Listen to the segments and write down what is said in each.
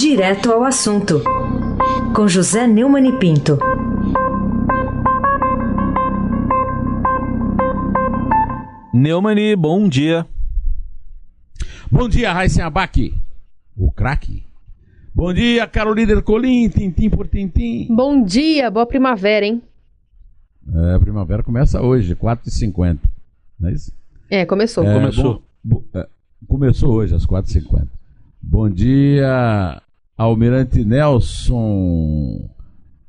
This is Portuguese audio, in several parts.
Direto ao assunto, com José Neumann e Pinto. Neumani, bom dia. Bom dia, Raíssen Abac, o craque. Bom dia, Carolina Colim, tintim por tintim. Bom dia, boa primavera, hein? É, a primavera começa hoje, 4h50, não é isso? É, começou. É, Começou. bom- bo- é, começou hoje, às 4h50. Bom dia, Almirante Nelson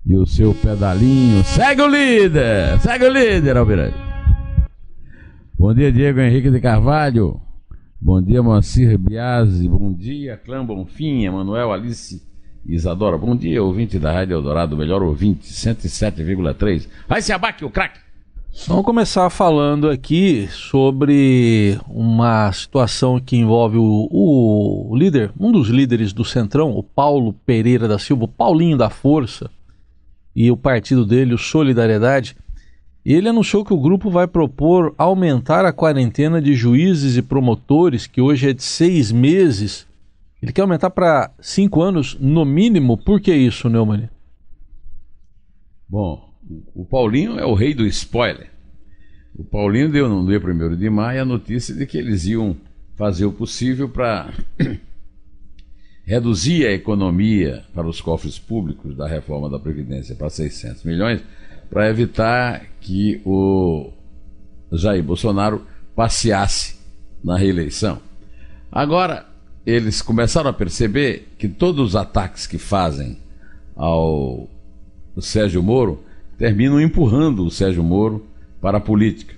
e o seu pedalinho. Segue o líder! Segue o líder, Almirante. Bom dia, Diego Henrique de Carvalho. Bom dia, Moacir Biasi. Bom dia, Clã Bonfim, Manuel Alice Isadora. Bom dia, ouvinte da Rádio Eldorado, melhor ouvinte, 107,3. Vai se abaque o craque! Vamos começar falando aqui sobre uma situação que envolve o, o líder, um dos líderes do Centrão, o Paulo Pereira da Silva, o Paulinho da Força, e o partido dele, o Solidariedade. Ele anunciou que o grupo vai propor aumentar a quarentena de juízes e promotores, que hoje é de seis meses. Ele quer aumentar para cinco anos, no mínimo. Por que isso, Neumann? Bom, o Paulinho é o rei do spoiler. O Paulinho deu no dia 1 de maio a notícia de que eles iam fazer o possível para reduzir a economia para os cofres públicos da reforma da Previdência para 600 milhões, para evitar que o Jair Bolsonaro passeasse na reeleição. Agora, eles começaram a perceber que todos os ataques que fazem ao Sérgio Moro terminam empurrando o Sérgio Moro para a política.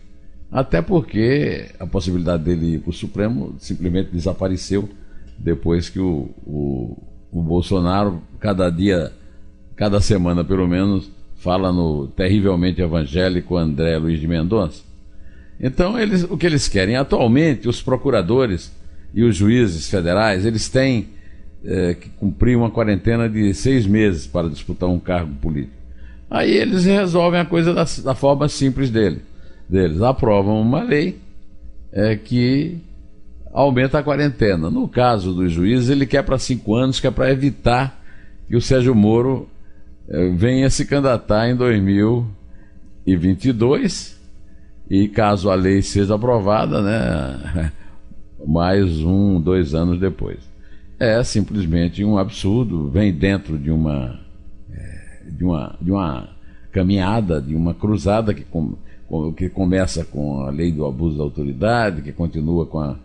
Até porque a possibilidade dele ir para o Supremo simplesmente desapareceu depois que o, o, o Bolsonaro, cada dia, cada semana pelo menos, fala no terrivelmente evangélico André Luiz de Mendonça. Então, eles, o que eles querem atualmente, os procuradores e os juízes federais, eles têm eh, que cumprir uma quarentena de seis meses para disputar um cargo político. Aí eles resolvem a coisa da, da forma simples dele, deles. Aprovam uma lei eh, que aumenta a quarentena. No caso dos juízes, ele quer para cinco anos, que é para evitar que o Sérgio Moro eh, venha se candidatar em 2022 e caso a lei seja aprovada, né, mais um, dois anos depois. É simplesmente um absurdo, vem dentro de uma, de uma, de uma caminhada, de uma cruzada que, com, que começa com a lei do abuso da autoridade, que continua com a,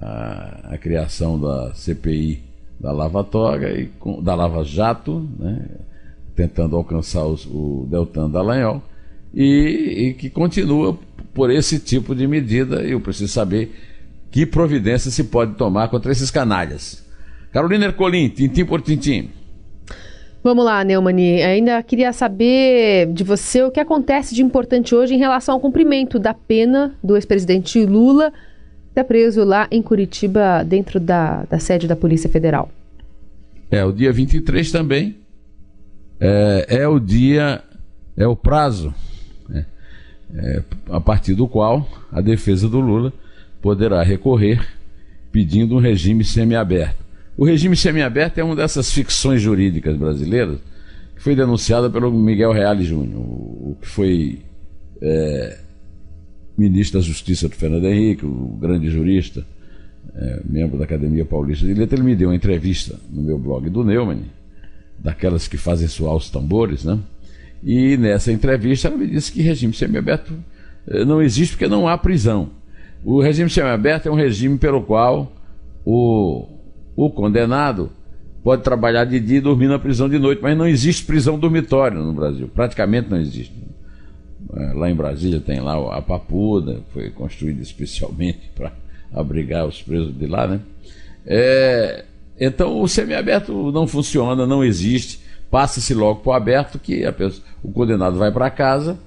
a, a criação da CPI da Lava Toga e com- da Lava Jato, né, tentando alcançar os- o Deltan Dallagnol, e, e que continua por esse tipo de medida. e Eu preciso saber que providência se pode tomar contra esses canalhas. Carolina Ercolim, tintim por tintim. Vamos lá, Neumani. Ainda queria saber de você o que acontece de importante hoje em relação ao cumprimento da pena do ex-presidente Lula, que está preso lá em Curitiba, dentro da, da sede da Polícia Federal. É, o dia 23 também é, é o dia, é o prazo né, é, a partir do qual a defesa do Lula poderá recorrer pedindo um regime semiaberto. O regime semiaberto é uma dessas ficções jurídicas brasileiras que foi denunciada pelo Miguel Reale Júnior, o, que foi é, ministro da Justiça do Fernando Henrique, o grande jurista, é, membro da Academia Paulista de Letras, ele me deu uma entrevista no meu blog do Neumann, daquelas que fazem soar os tambores, né? E nessa entrevista ela me disse que regime semiaberto eh, não existe porque não há prisão. O regime semiaberto é um regime pelo qual o, o condenado pode trabalhar de dia e dormir na prisão de noite, mas não existe prisão dormitória no Brasil, praticamente não existe. Eh, Lá em Brasília tem lá a Papuda, foi construída especialmente para abrigar os presos de lá, né? É, então o semiaberto não funciona, não existe. Passa-se logo para o aberto que pessoa- o condenado vai para casa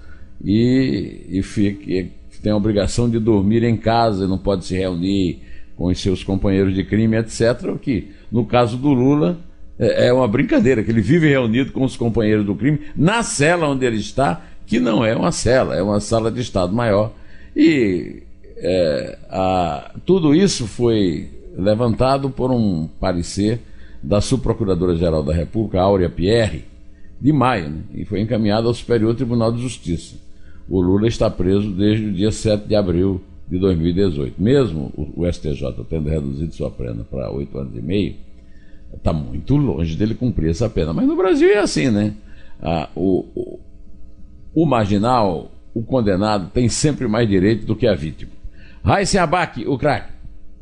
e, e fica, e tem a obrigação de dormir em casa, não pode se reunir com os seus companheiros de crime, etc. O que, no caso do Lula, é é uma brincadeira, que ele vive reunido com os companheiros do crime na cela onde ele está, que não é uma cela, é uma sala de Estado maior. E é, a- tudo isso foi levantado por um parecer da subprocuradora-geral da República, Áurea Pierre, de maio, né? e foi encaminhada ao Superior Tribunal de Justiça. O Lula está preso desde o dia 7 de abril de 2018. Mesmo o STJ tendo reduzido sua pena para oito anos e meio, está muito longe dele cumprir essa pena. Mas no Brasil é assim, né? Ah, o, o, o, marginal, o condenado, tem sempre mais direito do que a vítima. Raíssa Abac, o craque.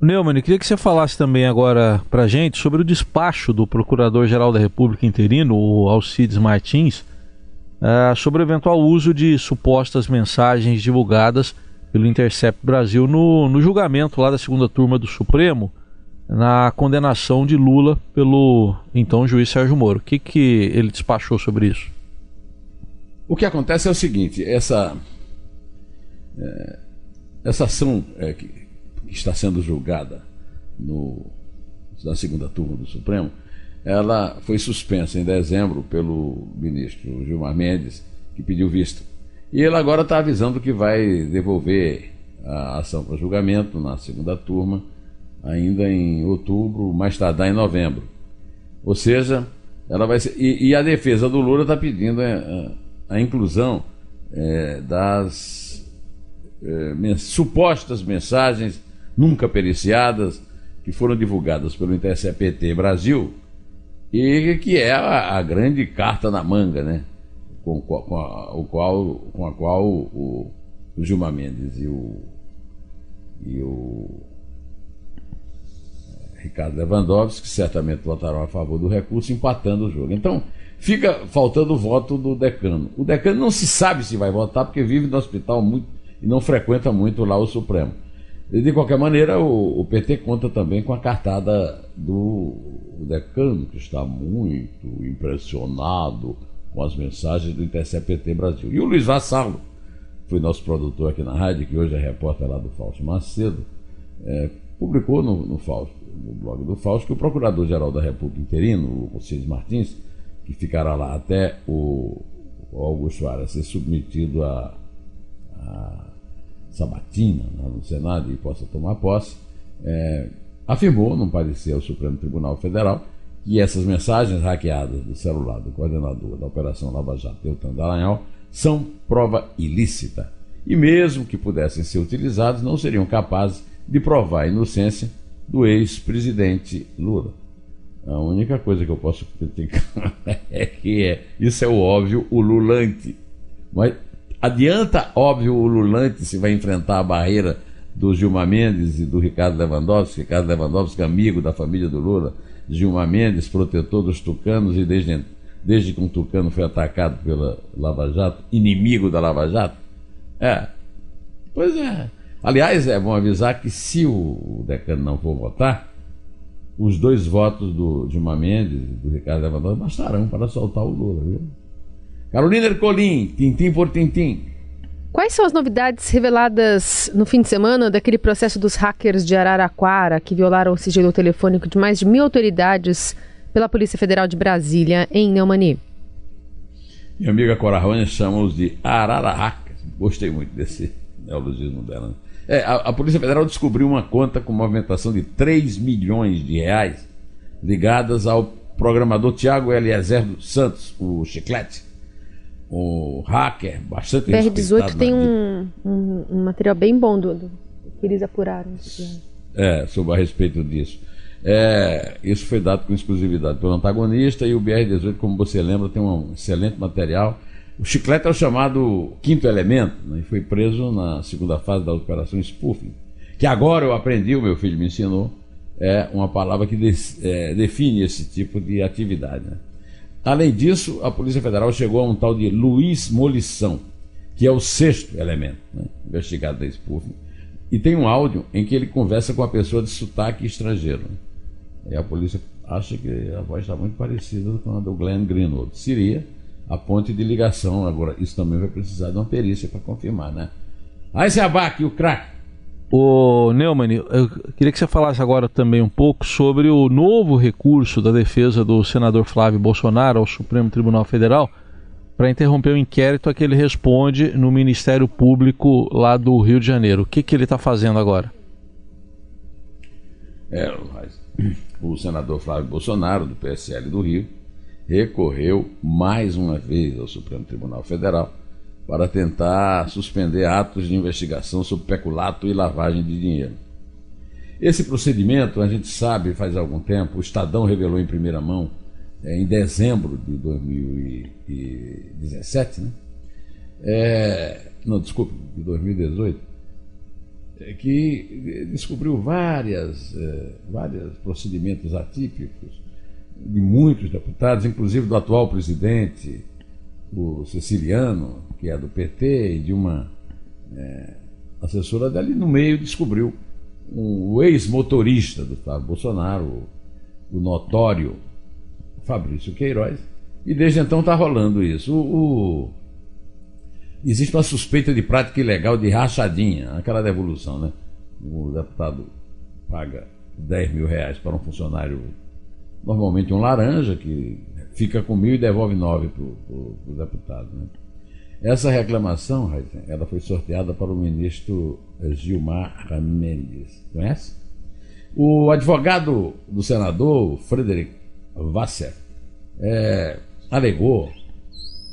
Neumann, queria que você falasse também agora para gente sobre o despacho do Procurador-Geral da República interino, o Alcides Martins, uh, sobre o eventual uso de supostas mensagens divulgadas pelo Intercept Brasil no, no julgamento lá da segunda turma do Supremo, na condenação de Lula pelo então juiz Sérgio Moro. O que, que ele despachou sobre isso? O que acontece é o seguinte: essa, é, essa ação é, que, que, está sendo julgada no, na segunda turma do Supremo, ela foi suspensa em dezembro pelo ministro Gilmar Mendes, que pediu visto. E ele agora está avisando que vai devolver a ação para julgamento na segunda turma, ainda em outubro, mais tardar em novembro. Ou seja, ela vai ser. E, e a defesa do Lula está pedindo a, é, a, a inclusão é, das é, mens supostas mensagens nunca periciadas que foram divulgadas pelo INTSE-PT Brasil e que é a, a grande carta na manga, né? Com, com, a, o qual, com a qual o, o Gilmar Mendes e o, e o é, Ricardo Lewandowski certamente votaram a favor do recurso, empatando o jogo. Então, fica faltando o voto do decano. O decano não se sabe se vai votar, porque vive no hospital muito e não frequenta muito lá o Supremo. E, de qualquer maneira, o, o, PT conta também com a cartada do decano, que está muito impressionado com as mensagens do ITCPT Brasil. E o Luiz Vassalo, foi nosso produtor aqui na rádio, que hoje é repórter lá do Fausto Macedo, é, publicou no, no, Fausto, no blog do Fausto que o Procurador-Geral da República interino, o Alcides Martins, que ficará lá até o, o Augusto Aras ser submetido a, a sabatina né, no Senado e possa tomar posse, é, afirmou, num parecer ao Supremo Tribunal Federal, que essas mensagens hackeadas do celular do coordenador da Operação Lava Jato, Deltan Dallagnol, são prova ilícita. E mesmo que pudessem ser utilizados, não seriam capazes de provar a inocência do ex-presidente Lula. A única coisa que eu posso criticar é que é, isso é o óbvio ululante. Mas adianta, óbvio, o ululante se vai enfrentar a barreira do Gilmar Mendes e do Ricardo Lewandowski, Ricardo Lewandowski, amigo da família do Lula, Gilmar Mendes, protetor dos tucanos, e desde, desde que um tucano foi atacado pela Lava Jato, inimigo da Lava Jato? É. Pois é. Aliás, é bom avisar que se o decano não for votar, os dois votos do Gilmar Mendes e do Ricardo Lewandowski bastarão para soltar o Lula, viu? Carolina Ercolim, tintim por tintim. Quais são as novidades reveladas no fim de semana daquele processo dos hackers de Araraquara que violaram o sigilo telefônico de mais de mil autoridades pela Polícia Federal de Brasília, em Neumani? Minha amiga Cora Rony chama-os de Ararahacas. Gostei muito desse neologismo dela. Né? É, a, a, Polícia Federal descobriu uma conta com movimentação de 3 milhões de reais ligadas ao programador Tiago Eliezer Santos, o Chiclete o hacker, bastante BR-18 tem um, um, um, material bem bom do, do que eles apuraram. É, sobre a respeito disso. É, isso foi dado com exclusividade pelo antagonista e o BR-18, como você lembra, tem um excelente material. O Chiclete é o chamado quinto elemento né, e foi preso na segunda fase da operação Spoofing, que agora eu aprendi, o meu filho me ensinou, é uma palavra que é, define esse tipo de atividade. Né? Além disso, a Polícia Federal chegou a um tal de Luiz Molição, que é o sexto elemento né, investigado da Spoofing. E tem um áudio em que ele conversa com a pessoa de sotaque estrangeiro. E a polícia acha que a voz está muito parecida com a do Glenn Greenwald. Seria a ponte de ligação. Agora, isso também vai precisar de uma perícia para confirmar, né? Aí se abaque o craque. O Neumann, eu queria que você falasse agora também um pouco sobre o novo recurso da defesa do senador Flávio Bolsonaro ao Supremo Tribunal Federal para interromper o inquérito a que ele responde no Ministério Público lá do Rio de Janeiro. O que, que ele está fazendo agora? É, o senador Flávio Bolsonaro, do PSL do Rio, recorreu mais uma vez ao Supremo Tribunal Federal para tentar suspender atos de investigação sobre peculato e lavagem de dinheiro. Esse procedimento, a gente sabe faz algum tempo, o Estadão revelou em primeira mão, é, em dezembro de 2017, né? É, não, desculpe, de 2018, é, que descobriu várias, é, vários procedimentos atípicos de muitos deputados, inclusive do atual presidente, o Siciliano, que é do PT, e de uma é, assessora dali, no meio descobriu um, o ex-motorista do Flávio Bolsonaro, o, o, notório Fabrício Queiroz, e desde então está rolando isso. O, o, existe uma suspeita de prática ilegal de rachadinha, aquela devolução, né? O deputado paga 10 mil reais para um funcionário, normalmente um laranja, que fica com mil e devolve nove para o deputado. Né? Essa reclamação, ela foi sorteada para o ministro Gilmar Mendes. Conhece? O advogado do senador, Frederic Vasser, é, alegou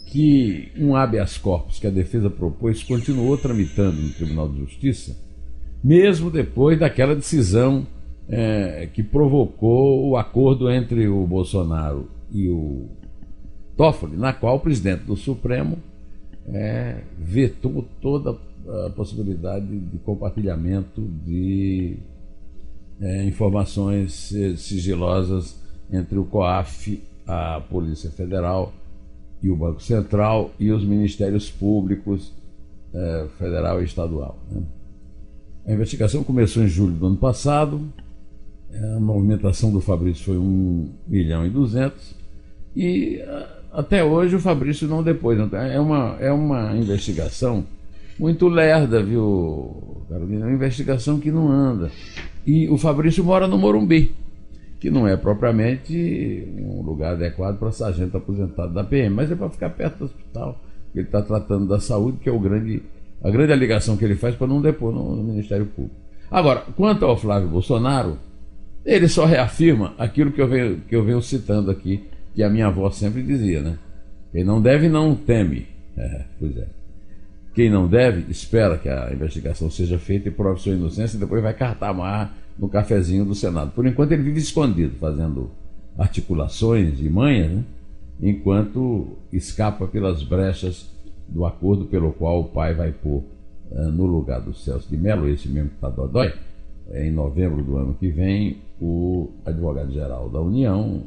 que um habeas corpus que a defesa propôs continuou tramitando no Tribunal de Justiça, mesmo depois daquela decisão é, que provocou o acordo entre o Bolsonaro e o Toffoli, na qual o presidente do Supremo é, vetou toda a possibilidade de compartilhamento de é, informações sigilosas entre o COAF, a Polícia Federal e o Banco Central e os ministérios públicos é, federal e estadual. Né? A investigação começou em julho do ano passado, a movimentação do Fabrício foi 1 milhão e 200 e até hoje o Fabrício não depois. É uma, é uma investigação muito lerda, viu, Carolina? É uma investigação que não anda. E o Fabrício mora no Morumbi, que não é propriamente um lugar adequado para sargento aposentado da PM, mas é para ficar perto do hospital. Ele está tratando da saúde, que é o grande, a grande alegação que ele faz para não depor no, no Ministério Público. Agora, quanto ao Flávio Bolsonaro, ele só reafirma aquilo que eu venho, que eu venho citando aqui que a minha avó sempre dizia, né? Quem não deve, não teme. É, pois é. Quem não deve, espera que a investigação seja feita e prove sua inocência e depois vai cartar no cafezinho do Senado. Por enquanto ele vive escondido, fazendo articulações e manhas, né? enquanto escapa pelas brechas do acordo pelo qual o pai vai pôr uh, no lugar do Celso de Mello, esse mesmo que está dodói, é, em novembro do ano que vem, o advogado-geral da União,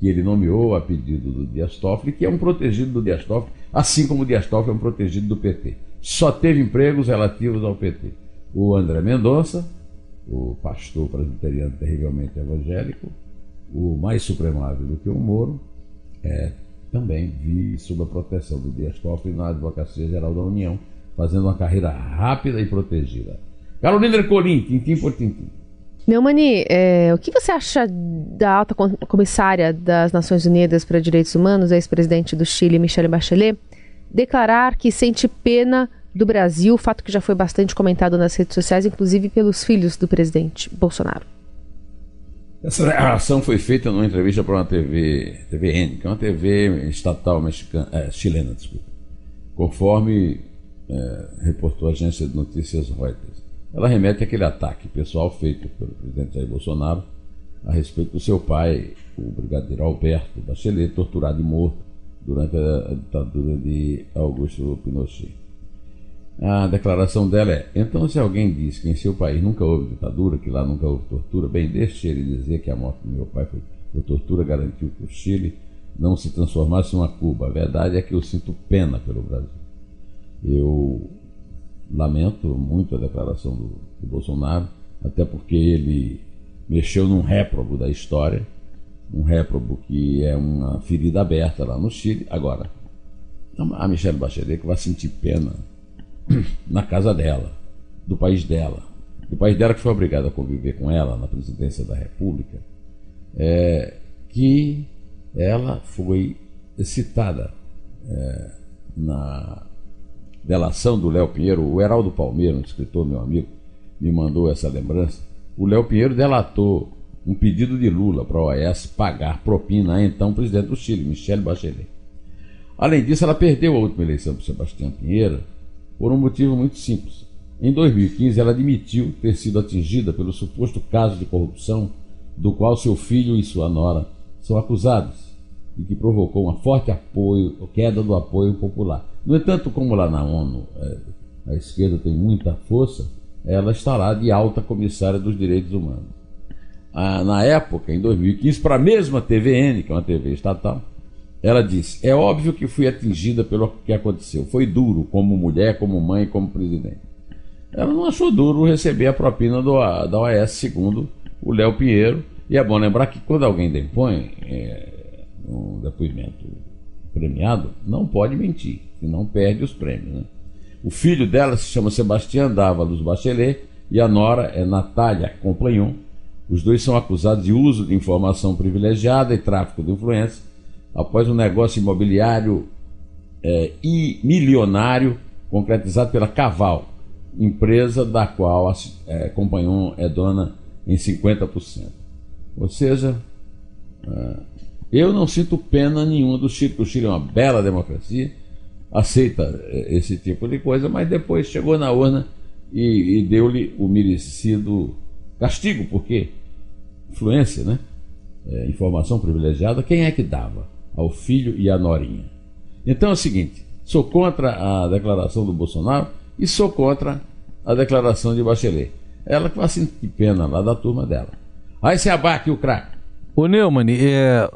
que ele nomeou a pedido do Dias Toffoli, que é um protegido do Dias Toffoli, assim como o Dias Toffoli é um protegido do PT. Só teve empregos relativos ao PT. O André Mendonça, o pastor presbiteriano terrivelmente evangélico, o mais supremável do que o Moro, é, também vive sob a proteção do Dias Toffoli na Advocacia Geral da União, fazendo uma carreira rápida e protegida. Carolina Ercolim, tintim por tintim. Neumani, é, o que você acha da alta comissária das Nações Unidas para Direitos Humanos, ex-presidente do Chile, Michelle Bachelet, declarar que sente pena do Brasil, fato que já foi bastante comentado nas redes sociais, inclusive pelos filhos do presidente Bolsonaro? Essa ação foi feita numa entrevista para uma TV, TVN, que é uma TV estatal mexicana, é, chilena, desculpa, conforme é, reportou a agência de notícias Reuters ela remete àquele ataque pessoal feito pelo presidente Jair Bolsonaro a respeito do seu pai, o brigadeiro Alberto Bachelet, torturado e morto durante a ditadura de Augusto Pinochet. A declaração dela é: então, se alguém diz que em seu país nunca houve ditadura, que lá nunca houve tortura, bem, deixe ele dizer que a morte do meu pai foi por tortura, garantiu que o Chile não se transformasse em uma Cuba. A verdade é que eu sinto pena pelo Brasil. Eu lamento muito a declaração do, do Bolsonaro, até porque ele mexeu num réprobo da história, um réprobo que é uma ferida aberta lá no Chile. Agora, a Michelle Bachelet que vai sentir pena na casa dela, do país dela, do país dela que foi obrigado a conviver com ela na presidência da República, é, que ela foi citada é, na delação do Léo Pinheiro, o Heraldo Palmeiro, um escritor meu amigo, me mandou essa lembrança. o Léo Pinheiro delatou um pedido de Lula para a OAS pagar propina a então presidente do Chile, Michele Bachelet. Além disso, ela perdeu a última eleição para Sebastião Pinheiro por um motivo muito simples. Em 2015, ela admitiu ter sido atingida pelo suposto caso de corrupção do qual seu filho e sua nora são acusados e que provocou uma forte apoio, queda do apoio popular. No entanto, como lá na ONU é, a esquerda tem muita força, ela está lá de alta comissária dos direitos humanos. Ah, na época, em 2015, para a mesma TVN, que é uma TV estatal, ela disse: É óbvio que fui atingida pelo que aconteceu. Foi duro, como mulher, como mãe, como presidente. Ela não achou duro receber a propina do, da OAS, segundo o Léo Pinheiro. E é bom lembrar que quando alguém depõe é, um depoimento premiado, não pode mentir, senão perde os prêmios. Né? O filho dela se chama Sebastião Dávalos Bachelet e a nora é Natália Compagnon. Os dois são acusados de uso de informação privilegiada e tráfico de influência após um negócio imobiliário é, e milionário concretizado pela Caval, empresa da qual a é, Compagnon é dona em 50%. Ou seja, é, eu não sinto pena nenhuma do Chile, porque o Chile é uma bela democracia, aceita é, esse tipo de coisa, mas depois chegou na urna e, e deu-lhe o merecido castigo, porque influência, né? É, informação privilegiada, quem é que dava? Ao filho e à norinha. Então é o seguinte: sou contra a declaração do Bolsonaro e sou contra a declaração de Bachelet. Ela que vai sentir pena lá da turma dela. Aí se abaque o craque. Ô Neumann, é,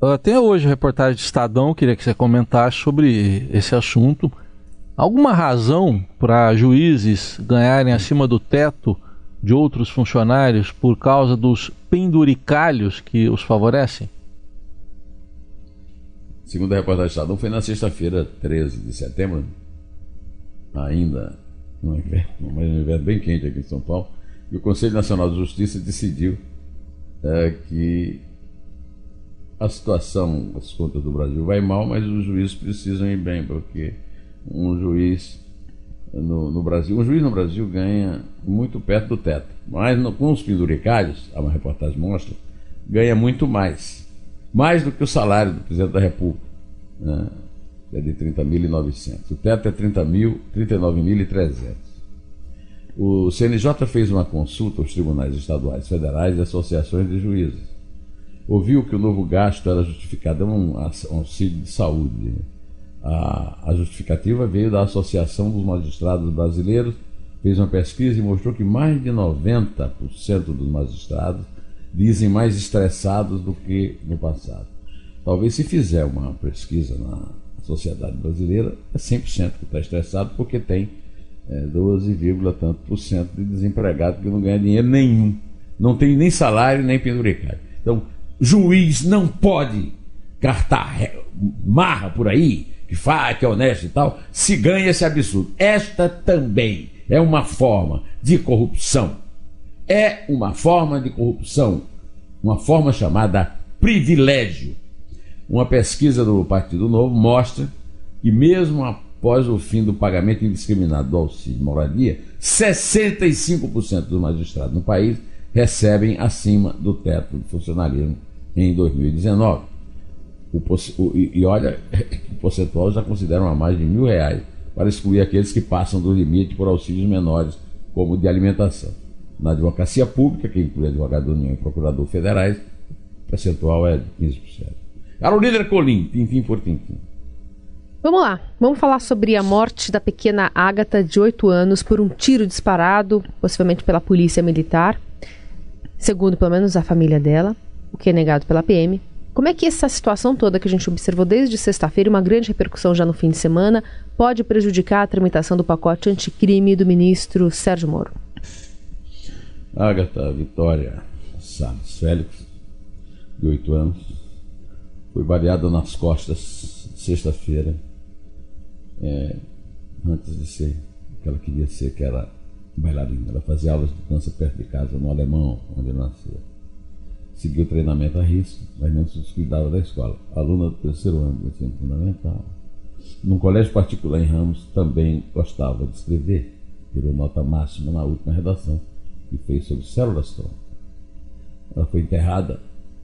até hoje a reportagem de Estadão, queria que você comentasse sobre esse assunto. Alguma razão para juízes ganharem acima do teto de outros funcionários por causa dos penduricalhos que os favorecem? Segundo a reportagem do Estadão, foi na sexta-feira, 13 de setembro, ainda no inverno, mas um inverno bem quente aqui em São Paulo, e o Conselho Nacional de Justiça decidiu é, que a situação das contas do Brasil vai mal, mas os juízes precisam ir bem, porque um juiz no, no Brasil, um juiz no Brasil ganha muito perto do teto, mas no, com os penduricários, a reportagem mostra, ganha muito mais, mais do que o salário do presidente da República. Né? é de 30.900. O teto é 30 mil, 39.300. O CNJ fez uma consulta aos tribunais estaduais, federais e associações de juízes. Ouviu que o novo gasto era justificado, é um, auxílio de saúde. A, a justificativa veio da Associação dos Magistrados Brasileiros, fez uma pesquisa e mostrou que mais de 90% dos magistrados dizem mais estressados do que no passado. Talvez se fizer uma pesquisa na, sociedade brasileira é 100% que está estressado porque tem é, 12, tanto por cento de desempregado que não ganha dinheiro nenhum. Não tem nem salário nem penduricário. Então, juiz não pode cartar marra por aí, que faz, que é honesto e tal, se ganha esse absurdo. Esta também é uma forma de corrupção. É uma forma de corrupção. Uma forma chamada privilégio. Uma pesquisa do Partido Novo mostra que, mesmo após o fim do pagamento indiscriminado do auxílio moradia, 65% dos magistrados no país recebem acima do teto de funcionalismo em 2019. O, o, e olha, o percentual já consideram a mais de mil reais para excluir aqueles que passam do limite por auxílios menores, como de alimentação. Na advocacia pública, que inclui advogado da União e procurador federais, o percentual é de 15%. Era o líder Colim, tintim por tintim. Vamos lá, vamos falar sobre a morte da pequena Ágata, de 8 anos, por um tiro disparado, possivelmente pela polícia militar, segundo pelo menos a família dela, o que é negado pela PM. Como é que essa situação toda que a gente observou desde sexta-feira, uma grande repercussão já no fim de semana, pode prejudicar a tramitação do pacote anticrime do ministro Sérgio Moro? Ágata Vitória Salles Félix, de 8 anos, foi baleada nas costas sexta-feira, é, antes de ser que ela queria ser, que era bailarina. Ela fazia aulas de dança perto de casa, no Alemão, onde nasceu. Seguiu treinamento a risco, mas não se descuidava da escola. Aluna do terceiro ano do ensino fundamental. Num colégio particular em Ramos, também gostava de escrever. Tirou nota máxima na última redação. que fez sobre células tronco. Ela foi enterrada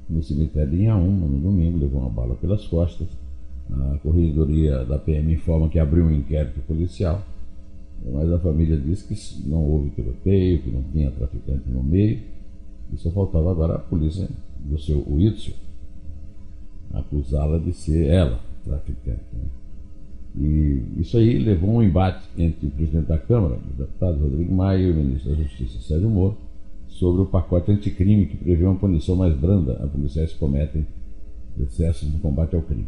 no cemitério de Inhaúma no domingo, levou uma bala pelas costas. A corregedoria da PM informa que abriu um inquérito policial, mas a família diz que não houve tiroteio, que não tinha traficante no meio, e só faltava agora a polícia do seu Whitson acusá-la de ser ela traficante. Né? E isso aí levou um embate entre o presidente da Câmara, o deputado Rodrigo Maia, e o ministro da Justiça, Sérgio Moro, sobre o pacote anticrime que prevê uma punição mais branda a policiais que cometem excessos no combate ao crime.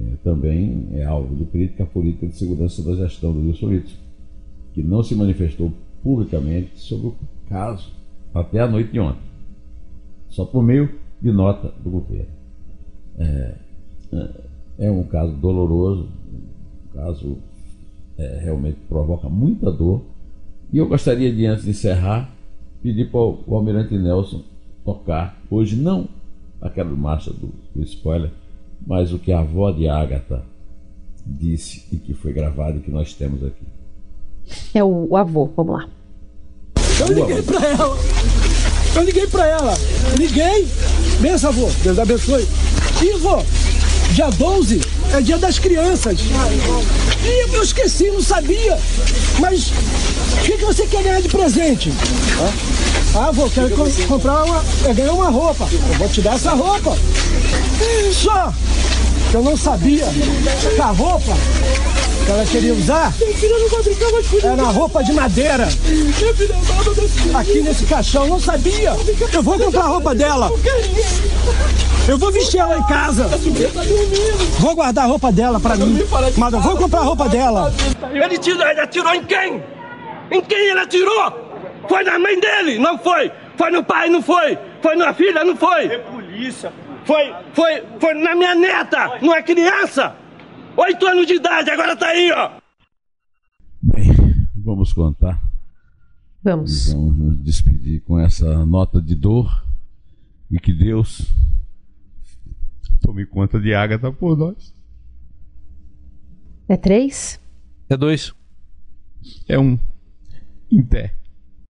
É, também é alvo de crítica a política de segurança da gestão do Wilson Witzel, que não se manifestou publicamente sobre o caso até a noite de ontem, só por meio de nota do governo. É, é, é um caso doloroso, um caso é, realmente provoca muita dor. E eu gostaria de, antes de encerrar, pedir para o, Almirante Nelson tocar, hoje não aquela marcha do, do spoiler, mas o que a avó de Ágata disse e que foi gravado e que nós temos aqui. É o, o avô, vamos lá. Eu liguei para ela. Eu liguei para ela. Liguei. Benção, avô. Deus abençoe. E, vô, dia 12 é dia das crianças. E eu esqueci, não sabia. Mas o que, que você quer ganhar de presente? Ah, vou quero co comprar uma. É ganhar uma roupa. Eu vou te dar essa roupa. Só que eu não sabia que a roupa que ela queria usar era roupa de madeira. Aqui nesse caixão, não sabia. Eu vou comprar a roupa dela. Eu vou vestir ela em casa. Vou guardar a roupa dela pra mim. Mas eu vou comprar a roupa dela. Ele tirou, ele atirou em quem? Em quem ele atirou? Foi na mãe dele, não foi. Foi no pai, não foi. Foi na filha, não foi. É polícia. Foi, foi, foi na minha neta, não é criança. Oito anos de idade, agora tá aí, ó. Bem, vamos contar. Vamos. E vamos nos despedir com essa nota de dor e que Deus tome conta de Ágata por nós. É três? É dois. É um. Em pé.